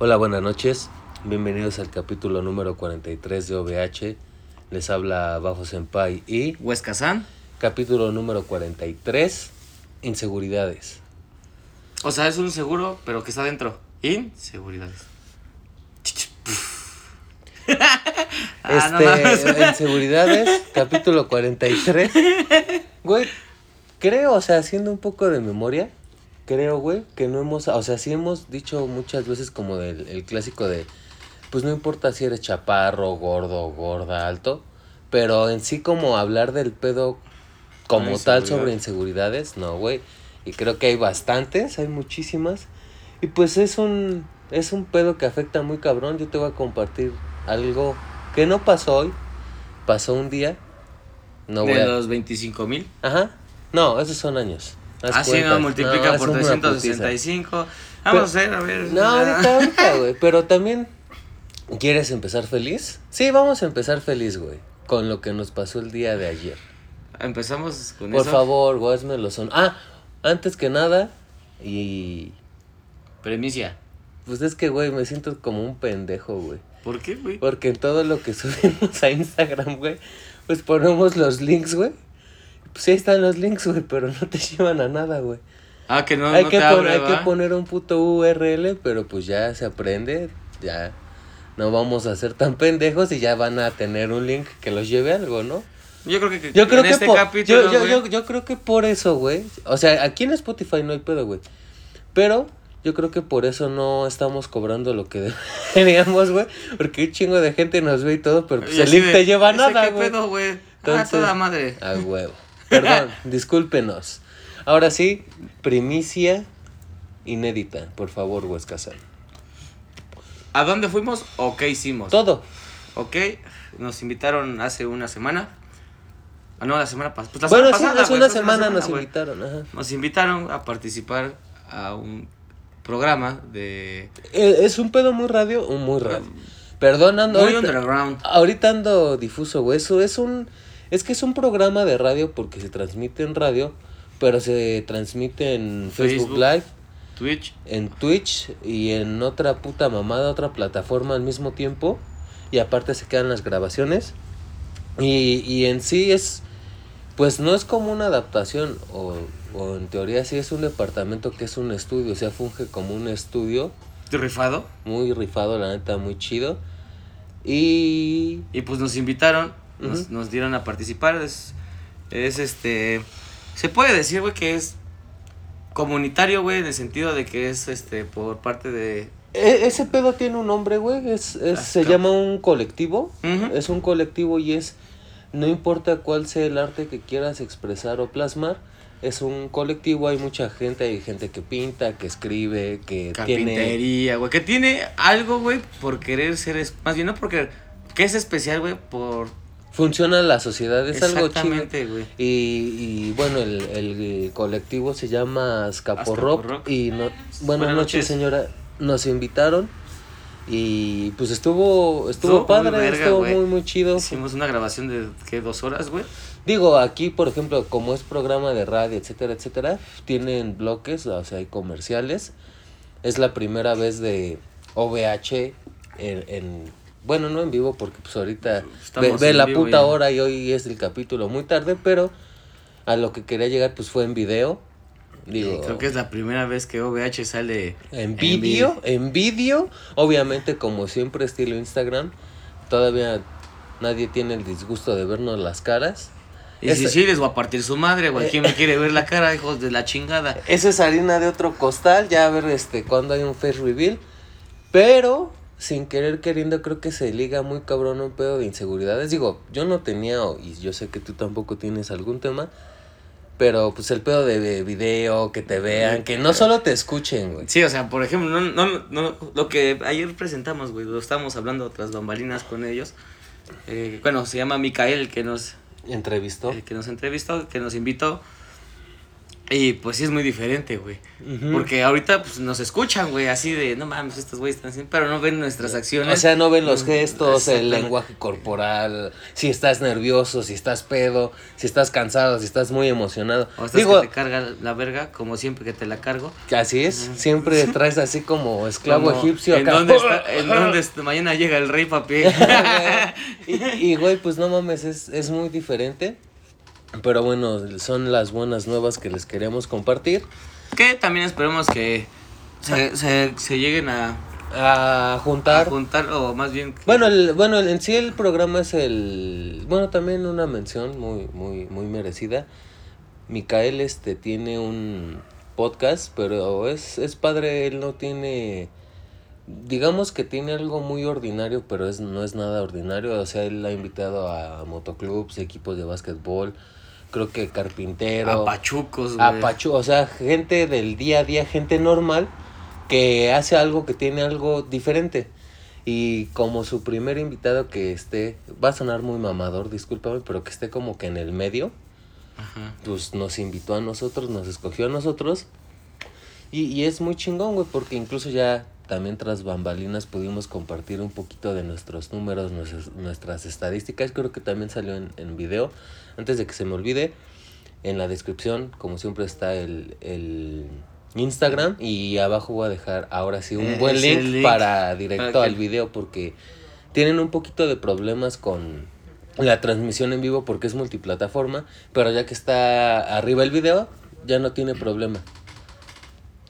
Hola, buenas noches. Bienvenidos al capítulo número 43 de OVH. Les habla Bajo Senpai y Huesca San. capítulo número 43, Inseguridades. O sea, es un seguro, pero que está dentro. Inseguridades. Ah, no. Este, Inseguridades, capítulo 43. Güey, creo, o sea, haciendo un poco de memoria, creo, güey, que no hemos, o sea, sí hemos dicho muchas veces como del el clásico de, pues no importa si eres chaparro, gordo, gorda, alto, pero en sí como hablar del pedo como tal sobre inseguridades, no, güey. Y creo que hay bastantes, hay muchísimas. Y pues es un, es un pedo que afecta muy cabrón. Yo te voy a compartir algo que no pasó hoy, pasó un día. No voy de a... los 25 mil. Ajá. No, esos son años. Así cuentas. no, multiplica No, por es una 365. Vamos Pero- a hacer, a ver. No, ahorita, ahorita, güey. Pero también, ¿quieres empezar feliz? Sí, vamos a empezar feliz, güey. Con lo que nos pasó el día de ayer. Empezamos con Por eso. favor, güey, lo son. Ah, antes que nada, y. Premicia. Pues es que, güey, me siento como un pendejo, güey. ¿Por qué, güey? Porque en todo lo que subimos a Instagram, güey, pues ponemos los links, güey. Pues sí, ahí están los links, güey, pero no te llevan a nada, güey. Ah, que no, hay no que, te abre, hay que poner un puto URL, pero pues ya se aprende, ya no vamos a ser tan pendejos y ya van a tener un link que los lleve a algo, ¿no? Yo creo que, Yo creo que este por, capítulo, yo, yo, güey, yo, yo creo que por eso, güey. O sea, aquí en Spotify no hay pedo, güey. Pero yo creo que por eso no estamos cobrando lo que deberíamos, güey. Porque un chingo de gente nos ve y todo, pero pues y el link de, te lleva a ¿ese nada, qué güey. pedo, güey? Ah, toda madre. A huevo. Perdón, discúlpenos. Ahora sí, primicia inédita, por favor, Huescasal. ¿A dónde fuimos o qué hicimos? Todo. Ok, nos invitaron hace una semana. Ah, no, la semana pas- pues bueno, semana sí, pasada. hace una semana nos güey. invitaron. Ajá. Nos invitaron a participar a un programa de. Eh, Es un pedo muy radio, muy radio. Perdón, ando. Muy ahorita- underground. Ahorita ando difuso, güey. Eso es un. Es que es un programa de radio porque se transmite en radio, pero se transmite en Facebook, Facebook. Live, Twitch. en Twitch y en otra puta mamada, otra plataforma al mismo tiempo. Y aparte se quedan las grabaciones. Y, y en sí es. Pues no es como una adaptación, o, o en teoría sí es un departamento que es un estudio, o sea, funge como un estudio Rifado. muy rifado, la neta, muy chido. Y Y pues nos invitaron. Nos, nos dieron a participar. Es, es este. Se puede decir, güey, que es comunitario, güey, en el sentido de que es este por parte de. E- ese pedo tiene un nombre, güey. Es, es- se Ajá. llama un colectivo. Es un colectivo y es. No importa cuál sea el arte que quieras expresar o plasmar. Es un colectivo, hay mucha gente, hay gente que pinta, que escribe, que tiene... Carpintería, güey. Que tiene algo, güey, por querer ser. es- Más bien, no porque. Que es especial, güey, por. Funciona la sociedad, es algo chido. Exactamente, güey. Y, y bueno, el, el colectivo se llama Escapo Rock. Rock. Y no, buenas, Buenas noches, noches. señora. Nos invitaron. Y pues estuvo, estuvo Estuvo muy padre, verga, estuvo muy, muy chido. Hicimos una grabación de, ¿qué? Dos horas, güey. Digo, aquí, por ejemplo, como es programa de radio, etcétera, etcétera, tienen bloques, o sea, hay comerciales. Es la primera vez de OVH en, en- bueno, no en vivo porque pues ahorita ve, Estamos ve la puta ya. hora y hoy es el capítulo muy tarde, pero a lo que quería llegar pues fue en video. Digo, Creo que es la primera vez que OVH sale en vídeo, en vídeo, obviamente como siempre estilo Instagram, todavía nadie tiene el disgusto de vernos las caras. Y si sí, les voy a partir su madre, güey. ¿Quién me quiere ver la cara, hijos de la chingada? Esa es harina de otro costal, ya a ver este cuando hay un face reveal. Pero sin querer queriendo creo que se liga muy cabrón un pedo de inseguridades. Digo, yo no tenía y yo sé que tú tampoco tienes algún tema, pero pues el pedo de video, que te vean, que no solo te escuchen, güey. Sí, o sea, por ejemplo, no, no, no, lo que ayer presentamos, güey, lo estábamos hablando tras bambalinas con ellos. Eh, bueno, se llama Micael, que nos, Entrevistó. eh, que nos entrevistó, que nos invitó. Y pues sí es muy diferente, güey. Porque ahorita pues nos escuchan, güey, así de, no mames, estos güeyes están haciendo, pero no ven nuestras acciones. O sea, no ven los gestos, el lenguaje corporal, si estás nervioso, si estás pedo, si estás cansado, si estás muy emocionado. O estás Digo, que te carga la verga, como siempre que te la cargo. así es, siempre traes así como esclavo Como, egipcio ¿En dónde está? ¿En dónde está? Mañana llega el rey, papi. y, y, güey, pues no mames, es, es muy diferente. Pero bueno, son las buenas nuevas que les queremos compartir. que también esperemos que se, se, se lleguen a, A a juntar. juntar, o más bien... que- Bueno, el, bueno, en sí el programa es el... Bueno, también una mención muy, muy, muy merecida. Micael este, tiene un podcast, pero es, es padre, él no tiene... Digamos que tiene algo muy ordinario, pero es, no es nada ordinario. O sea, él ha invitado a motoclubs, equipos de básquetbol, creo que carpintero. a pachucos, güey. A Pachu, o sea, gente del día a día, gente normal que hace algo que tiene algo diferente. Y como su primer invitado que esté, va a sonar muy mamador, discúlpame, pero que esté como que en el medio, Ajá. pues nos invitó a nosotros, nos escogió a nosotros. Y, y es muy chingón, güey, porque incluso ya también tras bambalinas pudimos compartir un poquito de nuestros números, nuestras, nuestras estadísticas. Creo que también salió en, en video. Antes de que se me olvide, en la descripción, como siempre, está el, el Instagram. Y abajo voy a dejar ahora sí un Eh, buen link, link para directo para al video, porque tienen un poquito de problemas con la transmisión en vivo porque es multiplataforma, pero ya que está arriba el video, ya no tiene problema.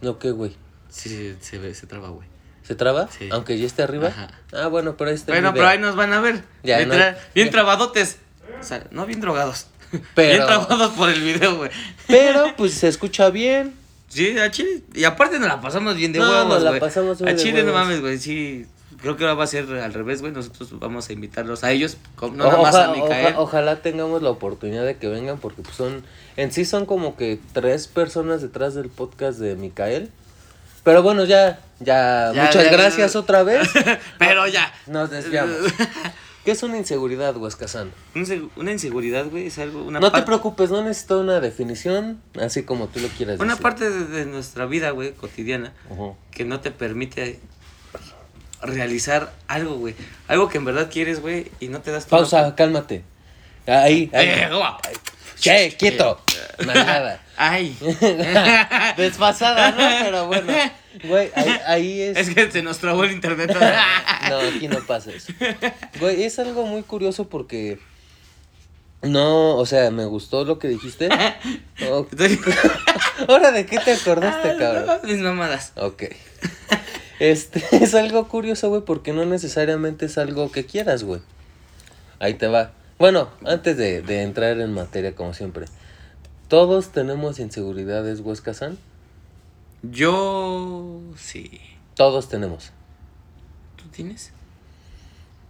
¿No qué, güey? Sí, sí, se ve, se traba, güey. ¿Se traba? Sí. Aunque ya esté arriba. Ajá. Ah, bueno, pero ahí está Bueno, pero ahí nos van a ver. Ya, no- bien ya. trabadotes. O sea, no bien drogados. Pero- Bien trabados por el video, güey. Pero, pues, se escucha bien. Sí, a Chile. Y aparte nos la pasamos bien de No, huevos, nos la güey. pasamos muy A de Chile no mames, güey. Sí. Creo que ahora va a ser al revés, güey. Nosotros vamos a invitarlos a ellos. No nada más Oja- a Micael. oja- ojalá tengamos la oportunidad de que vengan porque pues, son, en sí son como que tres personas detrás del podcast de Micael. Pero bueno, ya, ya, Ya, muchas ya, gracias ya. otra vez. Pero ya. Nos desviamos. ¿Qué es una inseguridad, seg- Una inseguridad, güey, es algo. Una No te preocupes, no necesito una definición, así como tú lo quieras Una decir. parte de, de nuestra vida, güey, cotidiana, que no te permite realizar algo, güey. Algo que en verdad quieres, güey, y no te das Pausa, cálmate. Ahí, ahí. Eh, guau. Che, quieto. Nada. Ay. Desfasada, ¿no? Pero bueno. Güey, ahí, ahí es. es que se nos trabó el internet. No, aquí no pasa eso. Güey, es algo muy curioso porque. No, o sea, me gustó lo que dijiste. Oh, ¿Ahora de qué te acordaste, cabrón? Mis mamadas. Ok. Este, es algo curioso, güey, porque no necesariamente es algo que quieras, güey. Ahí te va. Bueno, antes de, de entrar en materia, como siempre. Todos tenemos inseguridades, Huesca-san. Yo. Sí. Todos tenemos. ¿Tú tienes?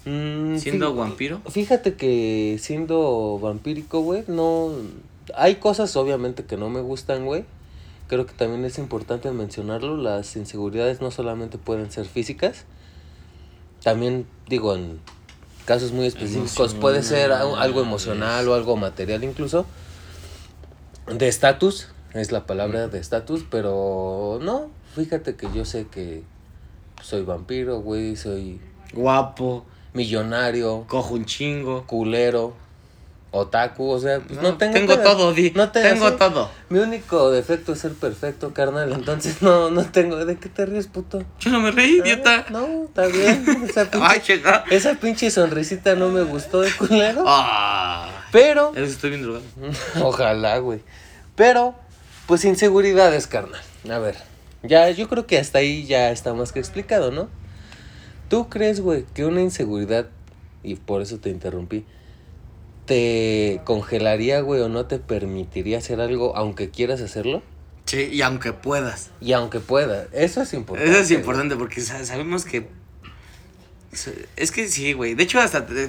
Mm, ¿Siendo fí- vampiro? Fíjate que siendo vampírico, güey, no... Hay cosas obviamente que no me gustan, güey. Creo que también es importante mencionarlo. Las inseguridades no solamente pueden ser físicas. También, digo, en casos muy específicos puede ser algo emocional o algo material incluso. De estatus, es la palabra de estatus, pero no, fíjate que yo sé que soy vampiro, güey, soy Guapo. millonario, Cojo un chingo. culero, otaku, o sea, pues no, tengo tengo pedo. todo, Di. No te- tengo todo. Mi único defecto es ser perfecto, carnal, entonces no, no tengo, ¿de qué te ríes, puto? Yo no me reí, Ah, idiota. No, está bien, esa Ay, pinche, chica. esa pinche sonrisita no me gustó de culero, Ah. pero, Eso estoy bien drogado. ojalá, güey, pero, pues inseguridades, carnal, a ver, ya, yo creo que hasta ahí ya está más que explicado, ¿no? ¿Tú crees, güey, que una inseguridad, y por eso te interrumpí, te congelaría, güey, o no te permitiría hacer algo aunque quieras hacerlo? Sí, y aunque puedas. Y aunque pueda, eso es importante. Eso es güey. importante porque sa- sabemos que. Es que sí, güey. De hecho, hasta. te-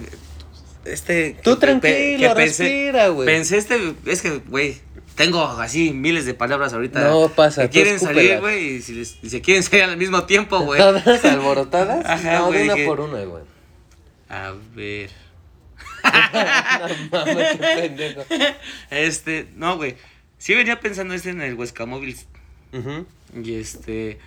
Este. Tú que tranquilo, que pensé, respira, güey. pensé este. Es que, güey. Tengo así miles de palabras ahorita. No pasa, Que quieren salir, güey. Y si, y se quieren salir al mismo tiempo, güey. ¿Todas alborotadas? Ajá, no, de una que- por una, güey. A ver. no mames, qué pendejo. Este. No, güey. Sí venía pensando este en el Huesca Móviles. Ujú. Y este.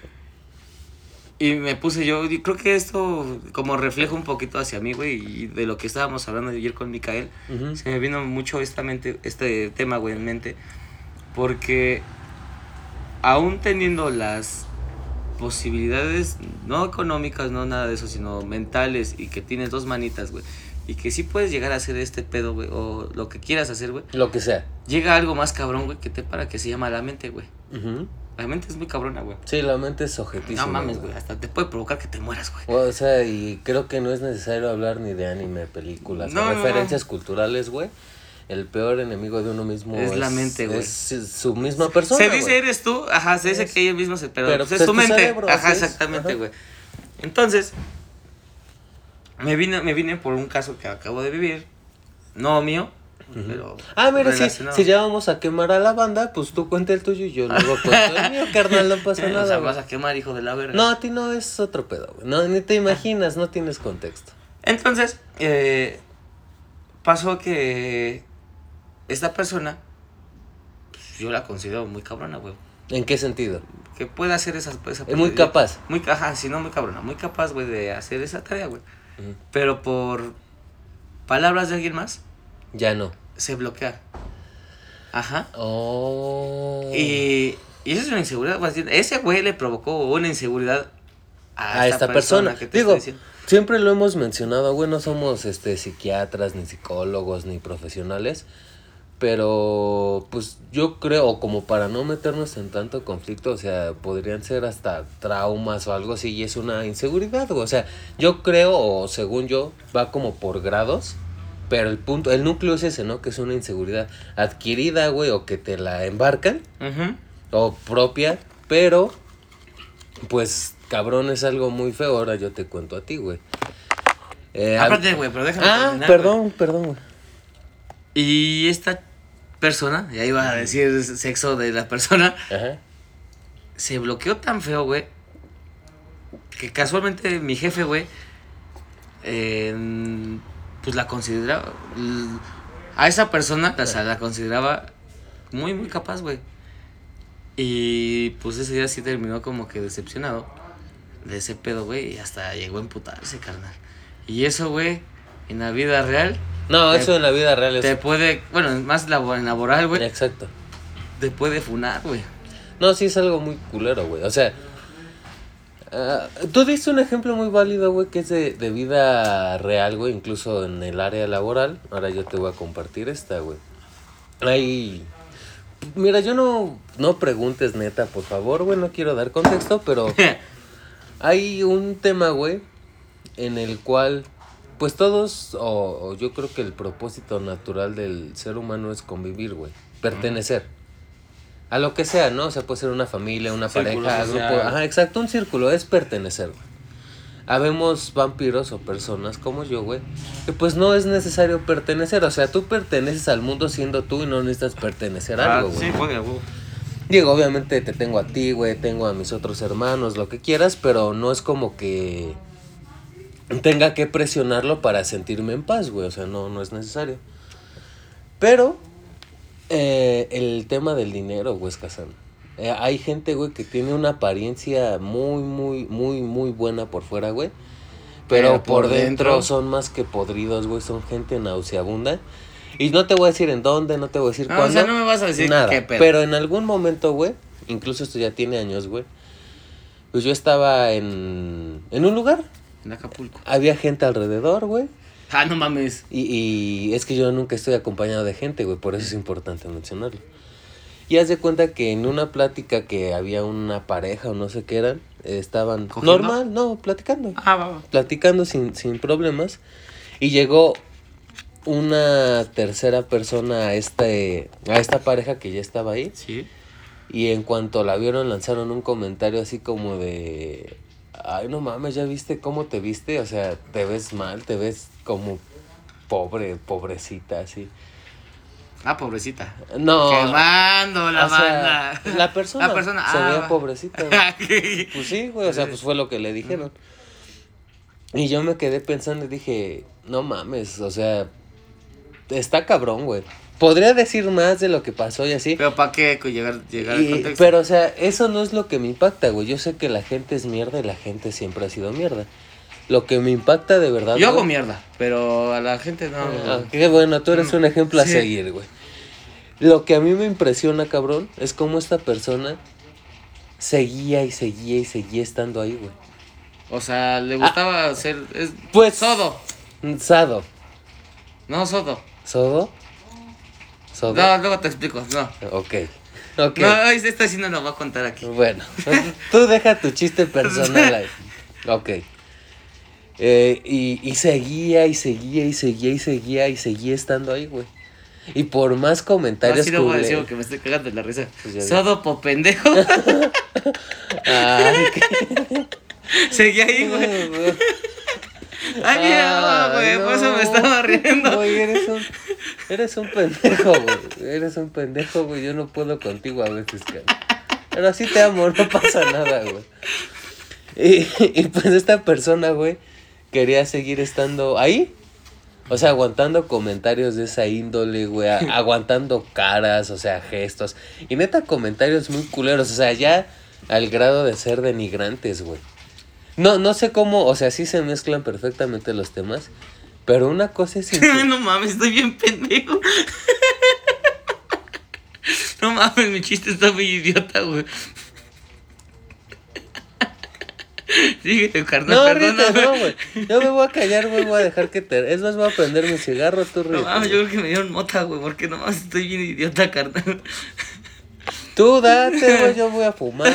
Y me puse yo, y creo que esto como refleja un poquito hacia mí, güey, y de lo que estábamos hablando ayer con Micael, se me vino mucho esta mente, este tema, güey, en mente, porque aún teniendo las posibilidades, no económicas, no nada de eso, sino mentales, y que tienes dos manitas, güey, y que sí puedes llegar a hacer este pedo, güey, o lo que quieras hacer, güey, Lo que sea. llega algo más cabrón, güey, que te para, que se llama la mente, güey. Ujú. La mente es muy cabrona, güey. Sí, la mente es objetísima. No mames, güey, hasta te puede provocar que te mueras, güey. O sea, y creo que no es necesario hablar ni de anime, películas, No, referencias culturales, güey. El peor enemigo de uno mismo Es la mente, güey. Es su misma persona. Se dice güey. eres tú, ajá, se dice Es- que ellos mismos se pero, pero, pues, pues, es tu es tu mente. cerebro, ajá, exactamente, güey. Entonces, me vine, me vine por un caso que acabo de vivir, no mío, pero Ah, mira, relacionado. si ya vamos a quemar a la banda, pues tú cuenta el tuyo y yo luego cuento el mío, carnal, no pasa Eh, o nada. sea, vas a quemar, hijo de la verga. No, a ti no es otro pedo, güey. No, ni te imaginas, no tienes contexto. Entonces, eh, pasó que esta persona, pues, yo la considero muy cabrona, güey. ¿En qué sentido? Que puede hacer esas esa Es muy capaz. Muy, ajá, sí, no muy cabrona, muy capaz, güey, de hacer esa tarea, güey. Pero por palabras de alguien más, Ya no. se bloquea. Ajá. Oh. Y, y eso es una inseguridad. Ese güey le provocó una inseguridad a, a esta persona. que te Digo, siempre lo hemos mencionado, güey, no somos este psiquiatras, ni psicólogos, ni profesionales. Pero, pues yo creo, como para no meternos en tanto conflicto, o sea, podrían ser hasta traumas o algo así, y es una inseguridad, güey. O sea, yo creo, o según yo, va como por grados, pero el punto, el núcleo es ese, ¿no? Que es una inseguridad adquirida, güey, o que te la embarcan, o propia, pero pues cabrón es algo muy feo, ahora yo te cuento a ti, güey. Eh, Aparte, güey, pero déjame ah, terminar, perdón, perdón, güey. Y esta persona, ya iba a decir sexo de la persona, Ajá. se bloqueó tan feo, güey, que casualmente mi jefe, güey, eh, pues la consideraba, a esa persona, o sea, la consideraba muy, muy capaz, güey. Y pues ese día sí terminó como que decepcionado de ese pedo, güey, y hasta llegó a emputarse, carnal. Y eso, güey, en la vida real, No, Te- eso en la vida real es... te puede, bueno, más laboral, güey, Exacto. te puede funar, güey. No, sí es algo muy culero, güey. O sea, ah, tú diste un ejemplo muy válido, güey, que es de, de vida real, güey, incluso en el área laboral. Ahora yo te voy a compartir esta, güey. Hay... Mira, yo no, no preguntes neta, por favor, güey, no quiero dar contexto, pero hay un tema, güey, en el cual, pues todos, o, o yo creo que el propósito natural del ser humano es convivir, güey, pertenecer. A lo que sea, ¿no? O sea, puede ser una familia, una Círculo pareja, social. grupo. Ajá, exacto, un círculo, es pertenecer, güey. Habemos vampiros o personas como yo, güey, que pues no es necesario pertenecer. O sea, tú perteneces al mundo siendo tú y no necesitas pertenecer a algo, güey. Ah, sí, güey. Digo, obviamente te tengo a ti, güey, tengo a mis otros hermanos, lo que quieras, pero no es como que tenga que presionarlo para sentirme en paz, güey, o sea, no, no es necesario. Pero eh, el tema del dinero, güey, es Kazan. Eh, hay gente, güey, que tiene una apariencia muy, muy, muy, muy buena por fuera, güey. Pero, Pero por, por dentro, dentro- son más que podridos, güey. Son gente nauseabunda. Y no te voy a decir en dónde, no te voy a decir No, o cuándo. sea, no me vas a decir Nada. qué pedo. Pero en algún momento, güey, incluso esto ya tiene años, güey. Pues yo estaba en, en un lugar. En Acapulco. Había gente alrededor, güey. Ah, no mames. Y, y es que yo nunca estoy acompañado de gente, güey, por eso es importante mencionarlo. Y haz de cuenta que en una plática que había una pareja o no sé qué eran, estaban ¿Cogiendo? normal, no, platicando. Ah, va, va. Platicando sin, sin problemas. Y llegó una tercera persona a, este, a esta pareja que ya estaba ahí. Sí. Y en cuanto la vieron, lanzaron un comentario así como de. Ay, no mames, ¿ya viste cómo te viste? O sea, te ves mal, te ves como pobre, pobrecita, así. Ah, pobrecita. No. Quemando la o sea, banda. la persona. La persona. Se ah, veía pobrecita. güey. Pues sí, güey, o sea, pues fue lo que le dijeron. Y yo me quedé pensando y dije, no mames, o sea, está cabrón, güey. podría decir más de lo que pasó y así. Pero ¿para qué llegar, llegar al contexto? pero, o sea, eso no es lo que me impacta, güey. Yo sé que la gente es mierda y la gente siempre ha sido mierda. Lo que me impacta de verdad. Yo hago mierda, pero a la gente no. Ah, qué bueno, tú eres un ejemplo a seguir, güey. Lo que a mí me impresiona, cabrón, es cómo esta persona seguía y seguía y seguía estando ahí, güey. O sea, le gustaba ser. Es, Ah. Pues- Sodo. Sado. No, Sodo. ¿Sodo? ¿Sodo? No, luego te explico. No. Ok. Ok. No, esta sí no lo voy a contar aquí. Bueno, tú deja tu chiste personal ahí. Ok. Eh, y, y seguía y seguía y seguía y seguía y seguía estando ahí, güey. Y por más comentarios no voy a culé- decir porque me estoy cagando de la risa. Pues. Sodo po pendejo. Ay, qué- Seguía ahí, güey. Ay, mira, güey. Por eso me estaba riendo. Güey, eres un, eres un pendejo, güey. Eres un pendejo, güey. Yo no puedo contigo a veces, cabrón. Pero sí te amo, no pasa nada, güey. Y, y pues esta persona, güey, quería seguir estando ahí. O sea, aguantando comentarios de esa índole, güey. aguantando caras, o sea, gestos. Y neta, comentarios muy culeros. O sea, ya al grado de ser denigrantes, güey. No, no sé cómo, o sea, sí se mezclan perfectamente los temas. Pero una cosa es... no mames, estoy bien pendejo. No mames, mi chiste está muy idiota, güey. Síguete, carnal, No, perdóname. no, güey. Yo me voy a callar, güey. Voy a dejar que te. Es más, voy a prender mi cigarro, tú No ríete. mames, yo creo que me dieron mota, güey, porque nomás estoy bien idiota, carnal. Tú date, güey. Yo voy a fumar.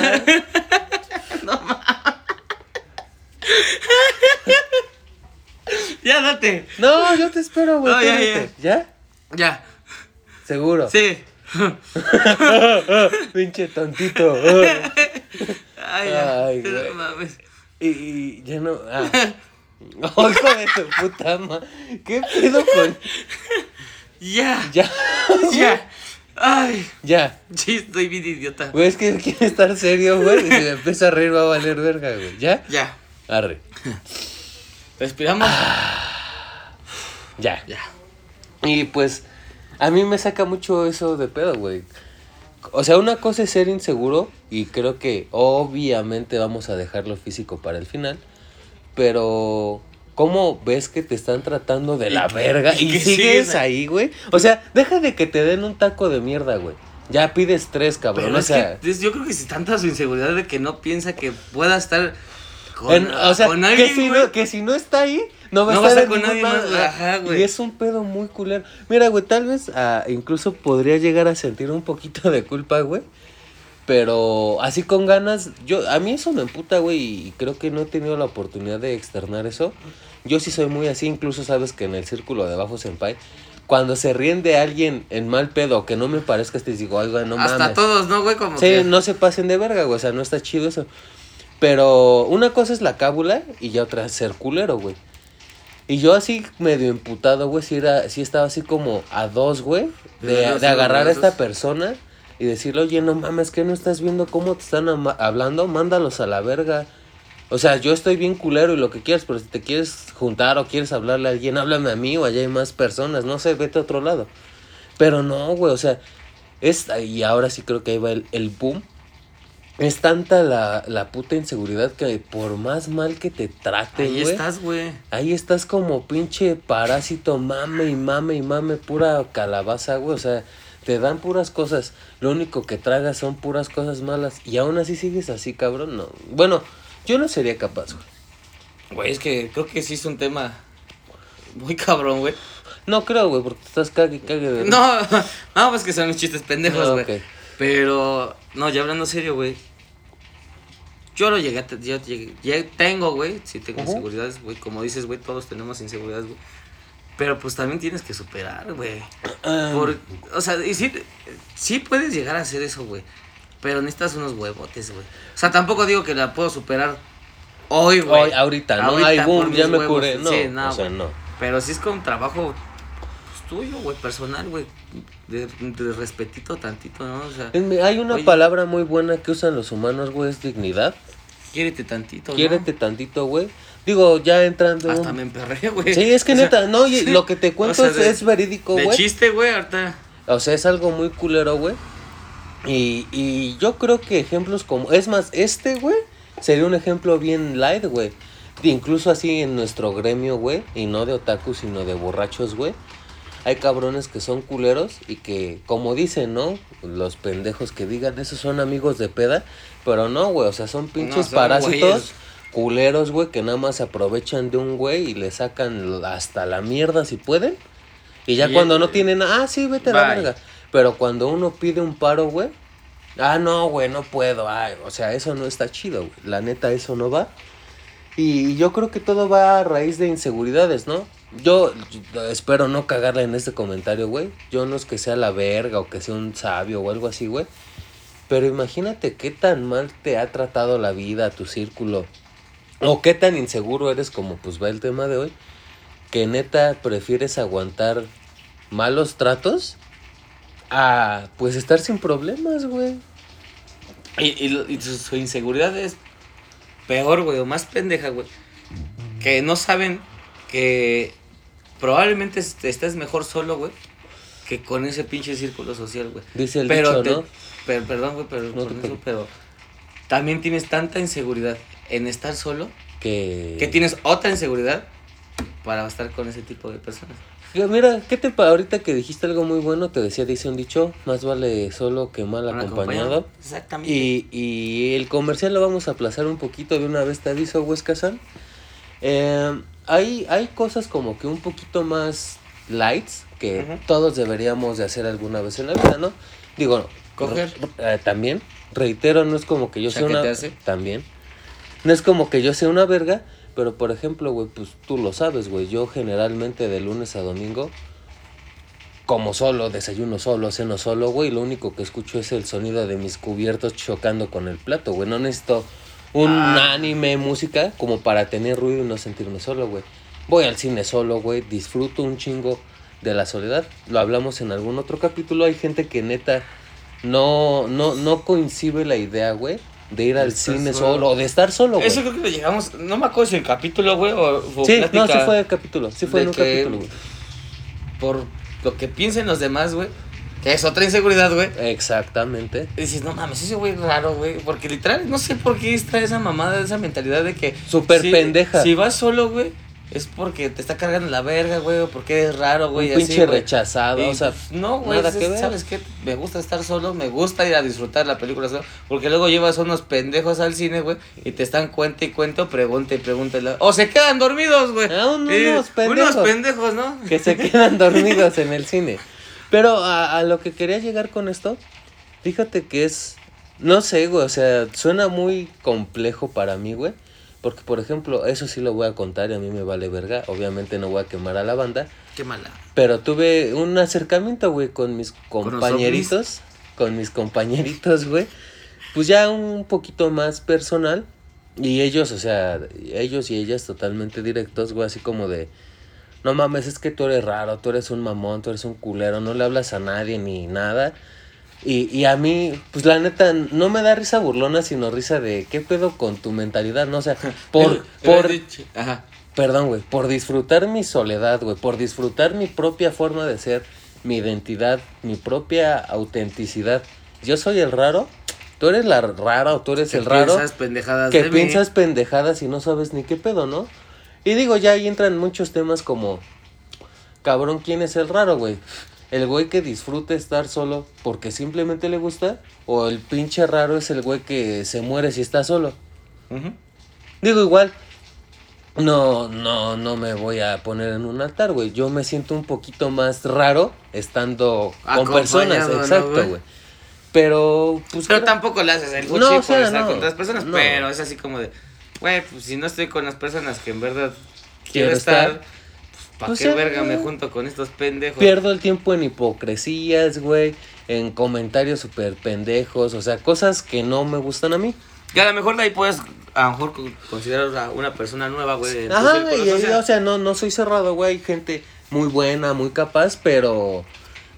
Ya date. No, yo te espero, güey. No, ya, ríete. ¿Ya? Ya. Seguro. Sí. Pinche tontito. Ay, ya. Ay, güey. mames. y, y ya no. Ah. Hijo de tu puta madre. ¿Qué pedo con.? Ya. Ya. Ya. Ay. Ya. Sí, estoy bien idiota. Güey, es que quiere estar serio, güey. Y si me empieza a reír, va a valer verga, güey. ¿Ya? Ya. Arre. Respiramos. Ya. Ya. Y pues, a mí me saca mucho eso de pedo, güey. O sea, una cosa es ser inseguro y creo que obviamente vamos a dejar lo físico para el final. Pero, ¿cómo ves que te están tratando de la verga y y, sigues ahí, güey? O sea, deja de que te den un taco de mierda, güey. Ya pides tres, cabrón. Pero o es sea, que yo creo que si tanta su inseguridad de que no piensa que pueda estar con, en- o sea con que, alguien, si güey. no, que si no está ahí, no va a No a estar en con nadie más. Ajá, güey. Y es un pedo muy culero. Mira, güey, tal vez ah, incluso podría llegar a sentir un poquito de culpa, güey. Pero así con ganas, yo a mí eso me emputa, güey, y creo que no he tenido la oportunidad de externar eso. Yo sí soy muy así, incluso sabes que en el círculo de abajo senpai, cuando se ríen de alguien en mal pedo, que no me parezca, te digo, ay, güey, no Hasta mames. todos, ¿no, güey? Como Sí, que... no se pasen de verga, güey. O sea, no está chido eso. Pero una cosa es la cábula y ya otra es ser culero, güey. Y yo así medio emputado, güey, sí, era, sí estaba así como a dos, güey, De de, agarrar a esta persona y decirle, oye, no mames, que no estás viendo cómo te están hablando, mándalos a la verga. O sea, yo estoy bien culero y lo que quieras, pero si te quieres juntar o quieres hablarle a alguien, háblame a mí o allá hay más personas, no sé, vete a otro lado. Pero no, güey, o sea, es, y ahora sí creo que ahí va el, el boom. Es tanta la, la puta inseguridad que por más mal que te traten, Ahí estás, güey. Ahí estás como pinche parásito, mame y mame y mame, pura calabaza, güey. O sea, te dan puras cosas. Lo único que tragas son puras cosas malas. Y aún así sigues así, cabrón. No. Bueno, yo no sería capaz, güey. Güey, es que creo que sí es un tema muy cabrón, güey. No creo, güey, porque estás cague y cague de. No, no, pues que son mis chistes pendejos, güey. ok. Pero, no, ya hablando serio, güey. Yo lo llegué Yo llegué- ya tengo, güey. Sí tengo inseguridades, güey. Como dices, güey, todos tenemos inseguridades, güey. Pero pues también tienes que superar, güey. Por, o sea, y sí, sí puedes llegar a hacer eso, güey. Pero necesitas unos huevotes, güey. O sea, tampoco digo que la puedo superar hoy, güey. Hoy, ahorita, no, Ahorita ay, boom, ya me huevos. curé. No, Sí, no, o sea, no. Pero sí es con trabajo tuyo, güey, personal, güey. De, de respetito tantito, ¿no? O sea, Hay una Oye. palabra muy buena que usan los humanos, güey, es dignidad. quiérete tantito, ¿no? Quiérete tantito, güey. Digo, ya entrando. Hasta me emperré, güey. Sí, es que O sea, neta, no, y sí. lo que te cuento O sea, es, de- es verídico, De güey. chiste, güey, ahorita. O sea, es algo muy culero, güey. Y, y yo creo que ejemplos como... Es más, este, güey, sería un ejemplo bien light, güey. Incluso así en nuestro gremio, güey. Y no de otaku, sino de borrachos, güey. Hay cabrones que son culeros y que, como dicen, ¿no? Los pendejos que digan, esos son amigos de peda. Pero no, güey, o sea, son pinches son parásitos güeyes. culeros, güey, que nada más se aprovechan de un güey y le sacan hasta la mierda si pueden. Y ya Y cuando el- no tienen, ah, sí, vete a la verga. Pero cuando uno pide un paro, güey, ah, no, güey, no puedo. Ay, o sea, eso no está chido, güey. La neta, eso no va. Y yo creo que todo va a raíz de inseguridades, ¿no? Yo, espero no cagarla en este comentario, güey. Yo no es que sea la verga o que sea un sabio o algo así, güey. Pero imagínate qué tan mal te ha tratado la vida, tu círculo. O qué tan inseguro eres como pues va el tema de hoy. Que neta prefieres aguantar malos tratos a pues estar sin problemas, güey. Y, y, y su, su inseguridad es peor, güey, o más pendeja, güey. Que no saben que probablemente est- estés mejor solo, güey, que con ese pinche círculo social, güey. Dice el pero dicho, te- ¿no? pero- perdón, güey, pero, No con te eso, pero también tienes tanta inseguridad en estar solo Que... que tienes otra inseguridad para estar con ese tipo de personas. Mira, ¿qué te ahorita que dijiste algo muy bueno? Te decía, dice un dicho, más vale solo que mal acompañado. Exactamente. Y, y el comercial lo vamos a aplazar un poquito de una vez, te aviso, Huesca San. Eh, hay, hay cosas como que un poquito más lights que todos deberíamos de hacer alguna vez en la vida, ¿no? Digo, Coger. eh, también, reitero, no es como que yo sea una... Chaquetearse. También. No es como que yo sea una verga, pero por ejemplo, güey, pues tú lo sabes, güey, yo generalmente de lunes a domingo como solo, desayuno solo, ceno solo, güey. Lo único que escucho es el sonido de mis cubiertos chocando con el plato, güey. No necesito un Ah. anime, música, como para tener ruido y no sentirme solo, güey. Voy al cine solo, güey. Disfruto un chingo de la soledad. Lo hablamos en algún otro capítulo. Hay gente que neta no, no, no coincide la idea, güey, de ir al cine solo. solo o de estar solo, güey. Eso creo que lo llegamos, no me acuerdo si el capítulo, güey, o, o Sí, no, sí fue el capítulo. Sí fue en un capítulo, güey. Por lo que piensen los demás, güey, que es otra inseguridad, güey. Exactamente. Y dices, no mames, ese güey es raro, güey. Porque literal, no sé por qué está esa mamada, esa mentalidad de que. Súper si- pendeja. Si vas solo, güey, es porque te está cargando la verga, güey, o porque eres raro, güey. un así, pinche güey. rechazado, Y, o sea, pues, no, güey, nada es- que ver. ¿sabes qué? Me gusta estar solo, me gusta ir a disfrutar la película solo, porque luego llevas unos pendejos al cine, güey, y te están cuenta y cuenta, pregunta y pregunta. O se quedan dormidos, güey. Ah, unos pendejos. Unos pendejos, ¿no? que se quedan dormidos en el cine. Pero a, a lo que quería llegar con esto, fíjate que es, no sé, güey, o sea, suena muy complejo para mí, güey. Porque, por ejemplo, eso sí lo voy a contar y a mí me vale verga. Obviamente no voy a quemar a la banda. Qué mala. Pero tuve un acercamiento, güey, con mis compañeritos. Con mis compañeritos, güey. Pues ya un poquito más personal. Y ellos, o sea, ellos y ellas totalmente directos, güey, así como de... No mames, es que tú eres raro, tú eres un mamón, tú eres un culero, no le hablas a nadie ni nada. Y, y a mí, pues la neta, no me da risa burlona, sino risa de qué pedo con tu mentalidad, ¿no? O sea, por, por, Ajá. Perdón, güey, por disfrutar mi soledad, güey, por disfrutar mi propia forma de ser, mi identidad, mi propia autenticidad. Yo soy el raro, tú eres la rara o tú eres el raro piensas pendejadas que de mí. piensas pendejadas y no sabes ni qué pedo, ¿no? Y digo, ya ahí entran muchos temas como, cabrón, ¿quién es el raro, güey? ¿El güey que disfruta estar solo porque simplemente le gusta? ¿O el pinche raro es el güey que se muere si está solo? Digo igual, no, no, no me voy a poner en un altar, güey. Yo me siento un poquito más raro estando con personas, ¿no, exacto, güey? Pero, pues. Pero creo- tampoco le haces el No, o por sea, estar no, con otras personas, pero es así como de, güey, pues si no estoy con las personas que en verdad quiero, Quiero estar, estar, pues ¿para qué verga me güey. junto con estos pendejos? Pierdo el tiempo en hipocresías, güey. En comentarios súper pendejos. O sea, cosas que no me gustan a mí. Que a lo mejor de ahí puedes, a lo mejor con- considerar a una persona nueva, güey. Ajá, círculo y, social. o sea, no, no soy cerrado, güey. Hay gente muy buena, muy capaz, pero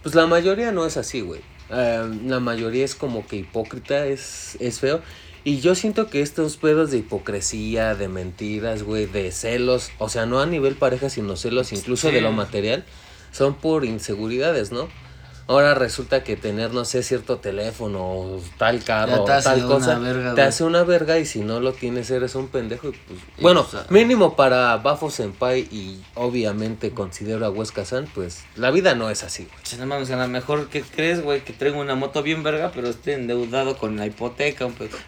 pues la mayoría no es así, güey. Eh, la mayoría es como que hipócrita, es, es feo. Y yo siento que estos pedos de hipocresía, de mentiras, güey, de celos, o sea, no a nivel pareja, sino celos incluso Sí. de lo material, son por inseguridades, ¿no? Ahora resulta que tener, no sé, cierto teléfono o tal carro o tal cosa, verga, te hace una verga y si no lo tienes eres un pendejo. y pues, Y bueno, pues, ah. mínimo para Bafo Senpai y obviamente considero a Huesca San, pues la vida no es así, güey. No mames, a lo mejor que crees, güey, que traigo una moto bien verga, pero esté endeudado con la hipoteca.